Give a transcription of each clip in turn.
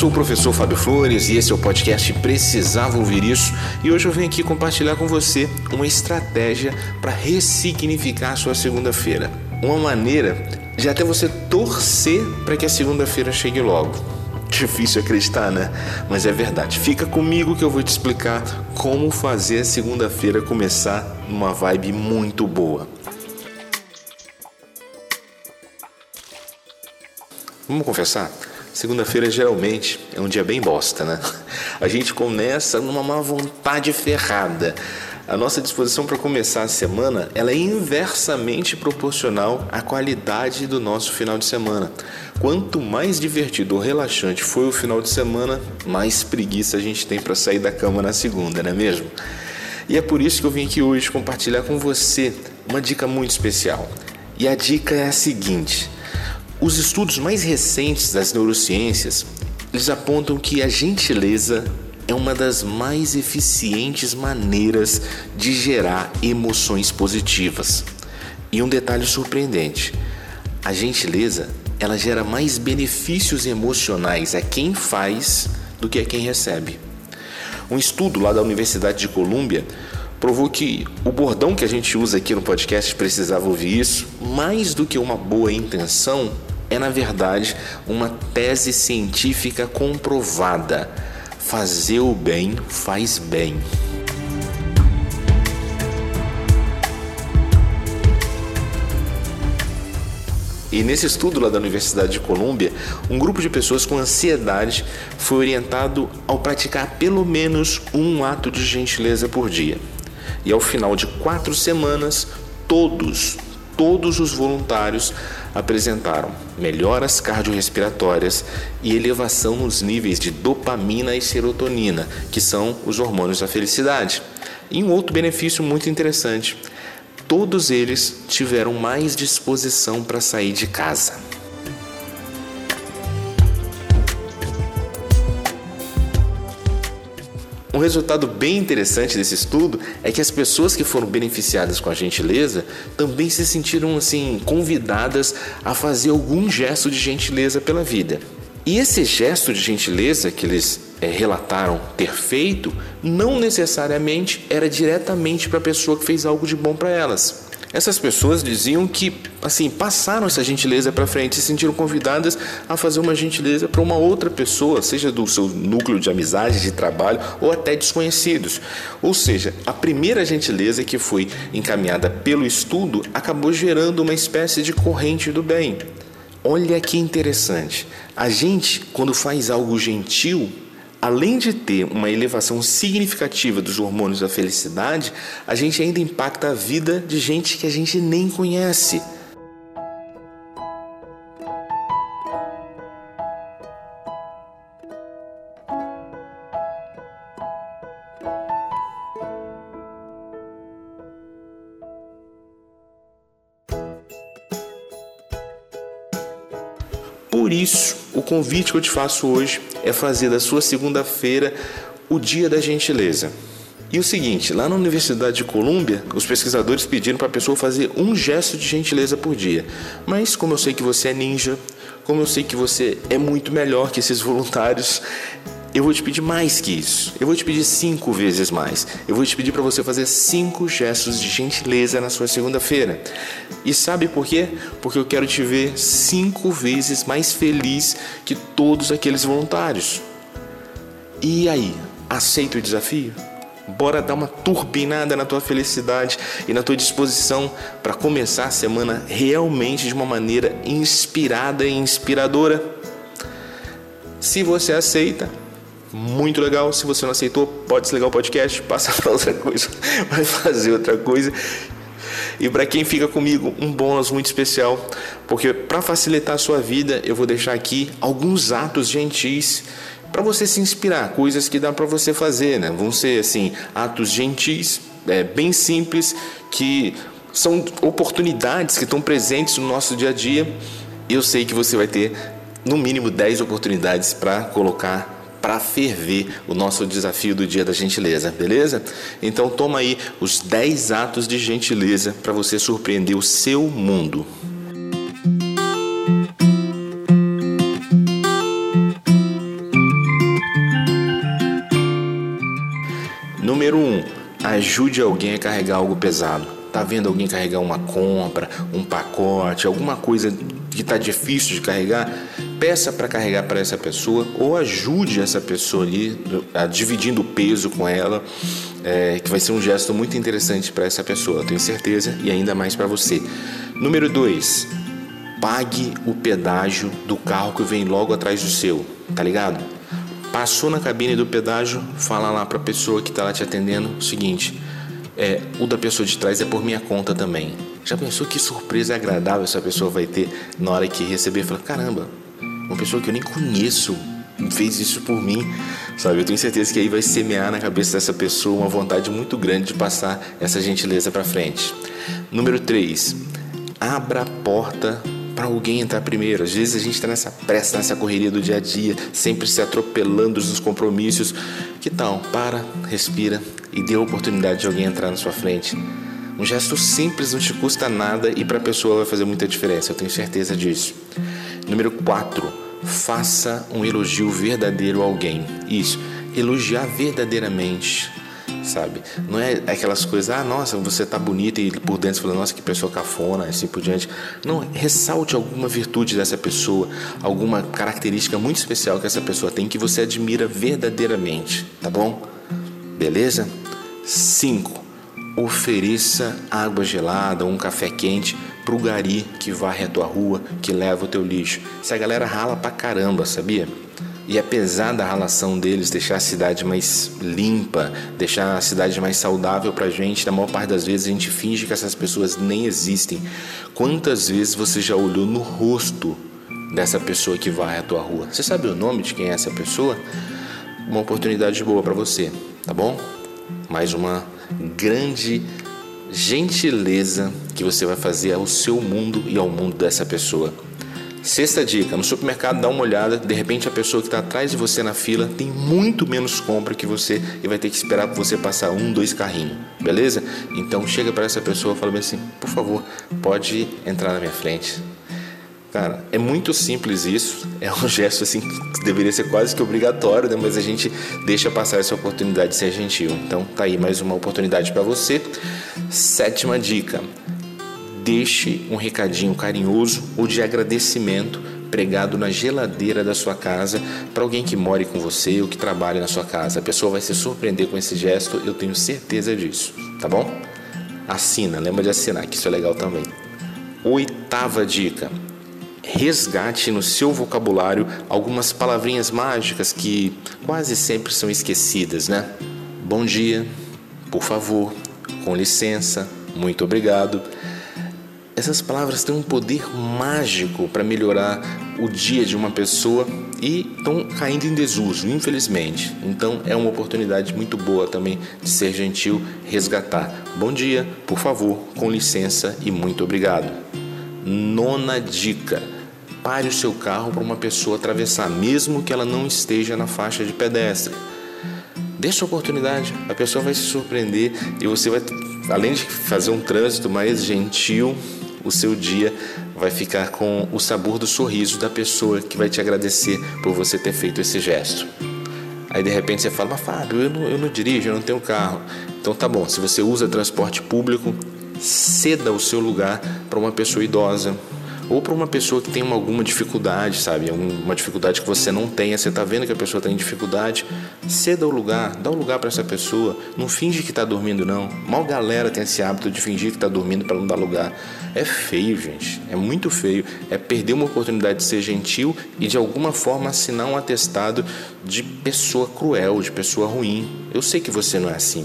sou o professor Fábio Flores e esse é o podcast Precisava Ouvir Isso. E hoje eu venho aqui compartilhar com você uma estratégia para ressignificar a sua segunda-feira. Uma maneira de até você torcer para que a segunda-feira chegue logo. Difícil acreditar, né? Mas é verdade. Fica comigo que eu vou te explicar como fazer a segunda-feira começar numa vibe muito boa. Vamos confessar? Segunda-feira geralmente é um dia bem bosta, né? A gente começa numa má vontade ferrada. A nossa disposição para começar a semana ela é inversamente proporcional à qualidade do nosso final de semana. Quanto mais divertido ou relaxante foi o final de semana, mais preguiça a gente tem para sair da cama na segunda, não é mesmo? E é por isso que eu vim aqui hoje compartilhar com você uma dica muito especial. E a dica é a seguinte: os estudos mais recentes das neurociências, eles apontam que a gentileza é uma das mais eficientes maneiras de gerar emoções positivas. E um detalhe surpreendente: a gentileza ela gera mais benefícios emocionais a quem faz do que a quem recebe. Um estudo lá da Universidade de Colômbia provou que o bordão que a gente usa aqui no podcast precisava ouvir isso, mais do que uma boa intenção, é, na verdade, uma tese científica comprovada. Fazer o bem faz bem. E nesse estudo lá da Universidade de Colômbia, um grupo de pessoas com ansiedade foi orientado ao praticar pelo menos um ato de gentileza por dia. E ao final de quatro semanas, todos, todos os voluntários apresentaram melhoras cardiorrespiratórias e elevação nos níveis de dopamina e serotonina, que são os hormônios da felicidade. E um outro benefício muito interessante: todos eles tiveram mais disposição para sair de casa. Um resultado bem interessante desse estudo é que as pessoas que foram beneficiadas com a gentileza também se sentiram assim convidadas a fazer algum gesto de gentileza pela vida. E esse gesto de gentileza que eles é, relataram ter feito não necessariamente era diretamente para a pessoa que fez algo de bom para elas. Essas pessoas diziam que, assim, passaram essa gentileza para frente, se sentiram convidadas a fazer uma gentileza para uma outra pessoa, seja do seu núcleo de amizade, de trabalho ou até desconhecidos. Ou seja, a primeira gentileza que foi encaminhada pelo estudo acabou gerando uma espécie de corrente do bem. Olha que interessante. A gente, quando faz algo gentil, além de ter uma elevação significativa dos hormônios da felicidade, a gente ainda impacta a vida de gente que a gente nem conhece. Convite que eu te faço hoje é fazer da sua segunda-feira o dia da gentileza. E o seguinte, lá na Universidade de Colômbia, os pesquisadores pediram para a pessoa fazer um gesto de gentileza por dia. Mas como eu sei que você é ninja, como eu sei que você é muito melhor que esses voluntários, eu vou te pedir mais que isso. Eu vou te pedir cinco vezes mais. Eu vou te pedir para você fazer cinco gestos de gentileza na sua segunda-feira. E sabe por quê? Porque eu quero te ver cinco vezes mais feliz que todos aqueles voluntários. E aí, aceita o desafio? Bora dar uma turbinada na tua felicidade e na tua disposição para começar a semana realmente de uma maneira inspirada e inspiradora. Se você aceita, muito legal. Se você não aceitou, pode desligar o podcast, passa para outra coisa, vai fazer outra coisa. E para quem fica comigo, um bônus muito especial, porque para facilitar a sua vida, eu vou deixar aqui alguns atos gentis para você se inspirar, coisas que dá para você fazer, né? Vão ser assim, atos gentis, é, bem simples, que são oportunidades que estão presentes no nosso dia a dia. Eu sei que você vai ter no mínimo 10 oportunidades para colocar para ferver o nosso desafio do dia da gentileza, beleza? Então toma aí os 10 atos de gentileza para você surpreender o seu mundo. Número 1. Um, ajude alguém a carregar algo pesado tá vendo alguém carregar uma compra, um pacote, alguma coisa que tá difícil de carregar, Peça para carregar para essa pessoa ou ajude essa pessoa ali, a, dividindo o peso com ela, é, que vai ser um gesto muito interessante para essa pessoa, eu tenho certeza, e ainda mais para você. Número 2, pague o pedágio do carro que vem logo atrás do seu, tá ligado? Passou na cabine do pedágio, fala lá para a pessoa que está lá te atendendo o seguinte: é, o da pessoa de trás é por minha conta também. Já pensou que surpresa agradável essa pessoa vai ter na hora que receber? Fala, caramba, uma pessoa que eu nem conheço fez isso por mim, sabe? Eu tenho certeza que aí vai semear na cabeça dessa pessoa uma vontade muito grande de passar essa gentileza para frente. Número 3. Abra a porta para alguém entrar primeiro. Às vezes a gente está nessa pressa, nessa correria do dia a dia, sempre se atropelando nos compromissos. Que tal? Para, respira e dê a oportunidade de alguém entrar na sua frente. Um gesto simples não te custa nada e para a pessoa vai fazer muita diferença, eu tenho certeza disso. Número 4. Faça um elogio verdadeiro a alguém. Isso, elogiar verdadeiramente sabe? Não é aquelas coisas, ah, nossa, você tá bonita e por dentro você fala, nossa, que pessoa cafona, assim por diante. Não, ressalte alguma virtude dessa pessoa, alguma característica muito especial que essa pessoa tem que você admira verdadeiramente, tá bom? Beleza? 5. Ofereça água gelada ou um café quente pro gari que varre a tua rua, que leva o teu lixo. Essa galera rala pra caramba, sabia? E apesar da relação deles deixar a cidade mais limpa, deixar a cidade mais saudável para a gente, na maior parte das vezes a gente finge que essas pessoas nem existem. Quantas vezes você já olhou no rosto dessa pessoa que vai à tua rua? Você sabe o nome de quem é essa pessoa? Uma oportunidade boa para você, tá bom? Mais uma grande gentileza que você vai fazer ao seu mundo e ao mundo dessa pessoa. Sexta dica: no supermercado dá uma olhada, de repente a pessoa que está atrás de você na fila tem muito menos compra que você e vai ter que esperar para você passar um, dois carrinhos, beleza? Então chega para essa pessoa e fala assim: por favor, pode entrar na minha frente. Cara, é muito simples isso, é um gesto assim que deveria ser quase que obrigatório, né? mas a gente deixa passar essa oportunidade de ser gentil. Então tá aí mais uma oportunidade para você. Sétima dica: deixe um recadinho carinhoso ou de agradecimento pregado na geladeira da sua casa para alguém que more com você ou que trabalhe na sua casa. A pessoa vai se surpreender com esse gesto, eu tenho certeza disso, tá bom? Assina, lembra de assinar, que isso é legal também. Oitava dica: resgate no seu vocabulário algumas palavrinhas mágicas que quase sempre são esquecidas, né? Bom dia, por favor, com licença, muito obrigado. Essas palavras têm um poder mágico para melhorar o dia de uma pessoa e estão caindo em desuso, infelizmente. Então é uma oportunidade muito boa também de ser gentil, resgatar. Bom dia, por favor, com licença e muito obrigado. Nona dica: pare o seu carro para uma pessoa atravessar, mesmo que ela não esteja na faixa de pedestre. Deixa a oportunidade, a pessoa vai se surpreender e você vai, além de fazer um trânsito mais gentil, o seu dia vai ficar com o sabor do sorriso da pessoa que vai te agradecer por você ter feito esse gesto. Aí de repente você fala, mas Fábio, eu não, eu não dirijo, eu não tenho carro. Então tá bom, se você usa transporte público, ceda o seu lugar para uma pessoa idosa, ou para uma pessoa que tem uma, alguma dificuldade, sabe? Uma dificuldade que você não tenha, você está vendo que a pessoa tem dificuldade, ceda o lugar, dá o lugar para essa pessoa, não finge que está dormindo não. Mal galera tem esse hábito de fingir que está dormindo para não dar lugar. É feio, gente, é muito feio, é perder uma oportunidade de ser gentil e de alguma forma assinar um atestado de pessoa cruel, de pessoa ruim. Eu sei que você não é assim.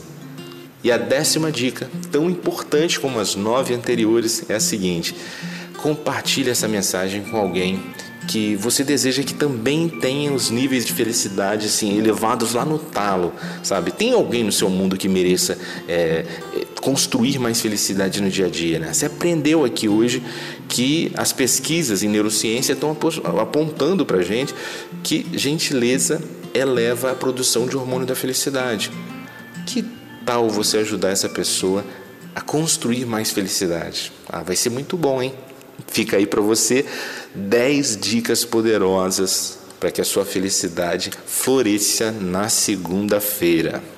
E a décima dica, tão importante como as nove anteriores, é a seguinte: compartilhe essa mensagem com alguém que você deseja que também tenha os níveis de felicidade assim elevados lá no talo, sabe? Tem alguém no seu mundo que mereça é, construir mais felicidade no dia a dia, né? Você aprendeu aqui hoje que as pesquisas em neurociência estão apontando para gente que gentileza eleva a produção de hormônio da felicidade. Que tal você ajudar essa pessoa a construir mais felicidade? Ah, vai ser muito bom, hein? Fica aí para você 10 dicas poderosas para que a sua felicidade floresça na segunda-feira.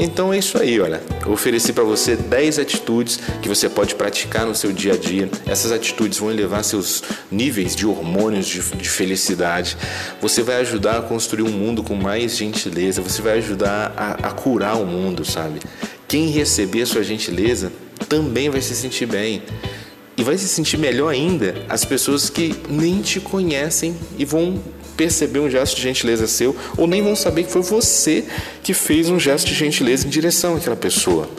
Então é isso aí, olha. Eu ofereci para você 10 atitudes que você pode praticar no seu dia a dia. Essas atitudes vão elevar seus níveis de hormônios de, de felicidade. Você vai ajudar a construir um mundo com mais gentileza. Você vai ajudar a, a curar o mundo, sabe? Quem receber a sua gentileza também vai se sentir bem. E vai se sentir melhor ainda as pessoas que nem te conhecem e vão perceber um gesto de gentileza seu ou nem vão saber que foi você que fez um gesto de gentileza em direção àquela pessoa.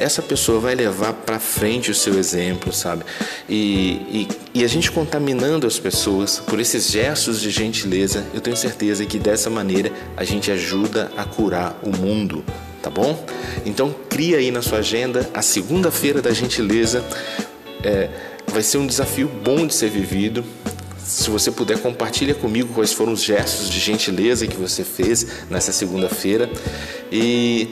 Essa pessoa vai levar para frente o seu exemplo, sabe? E, e, e a gente contaminando as pessoas por esses gestos de gentileza, eu tenho certeza que dessa maneira a gente ajuda a curar o mundo, tá bom? Então cria aí na sua agenda a segunda-feira da gentileza é, vai ser um desafio bom de ser vivido. Se você puder, compartilha comigo quais foram os gestos de gentileza que você fez nessa segunda-feira. E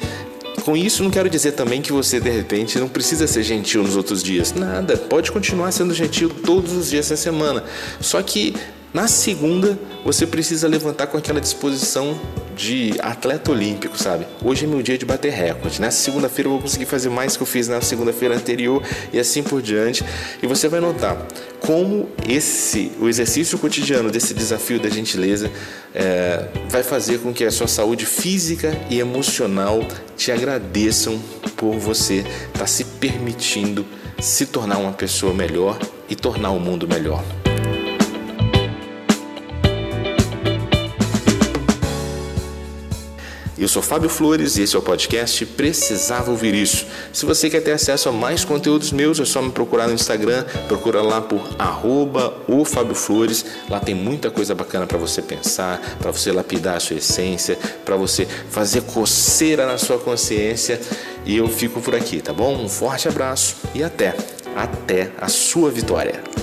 com isso, não quero dizer também que você, de repente, não precisa ser gentil nos outros dias. Nada, pode continuar sendo gentil todos os dias da semana. Só que na segunda, você precisa levantar com aquela disposição de atleta olímpico, sabe? Hoje é meu dia de bater recorde. Nessa segunda-feira eu vou conseguir fazer mais que eu fiz na segunda-feira anterior e assim por diante. E você vai notar como esse, o exercício cotidiano desse desafio da gentileza é, vai fazer com que a sua saúde física e emocional te agradeçam por você estar tá se permitindo se tornar uma pessoa melhor e tornar o mundo melhor. Eu sou Fábio Flores e esse é o podcast Precisava Ouvir Isso. Se você quer ter acesso a mais conteúdos meus, é só me procurar no Instagram, procura lá por arroba o Fábio Flores. Lá tem muita coisa bacana para você pensar, para você lapidar a sua essência, para você fazer coceira na sua consciência. E eu fico por aqui, tá bom? Um forte abraço e até, até a sua vitória.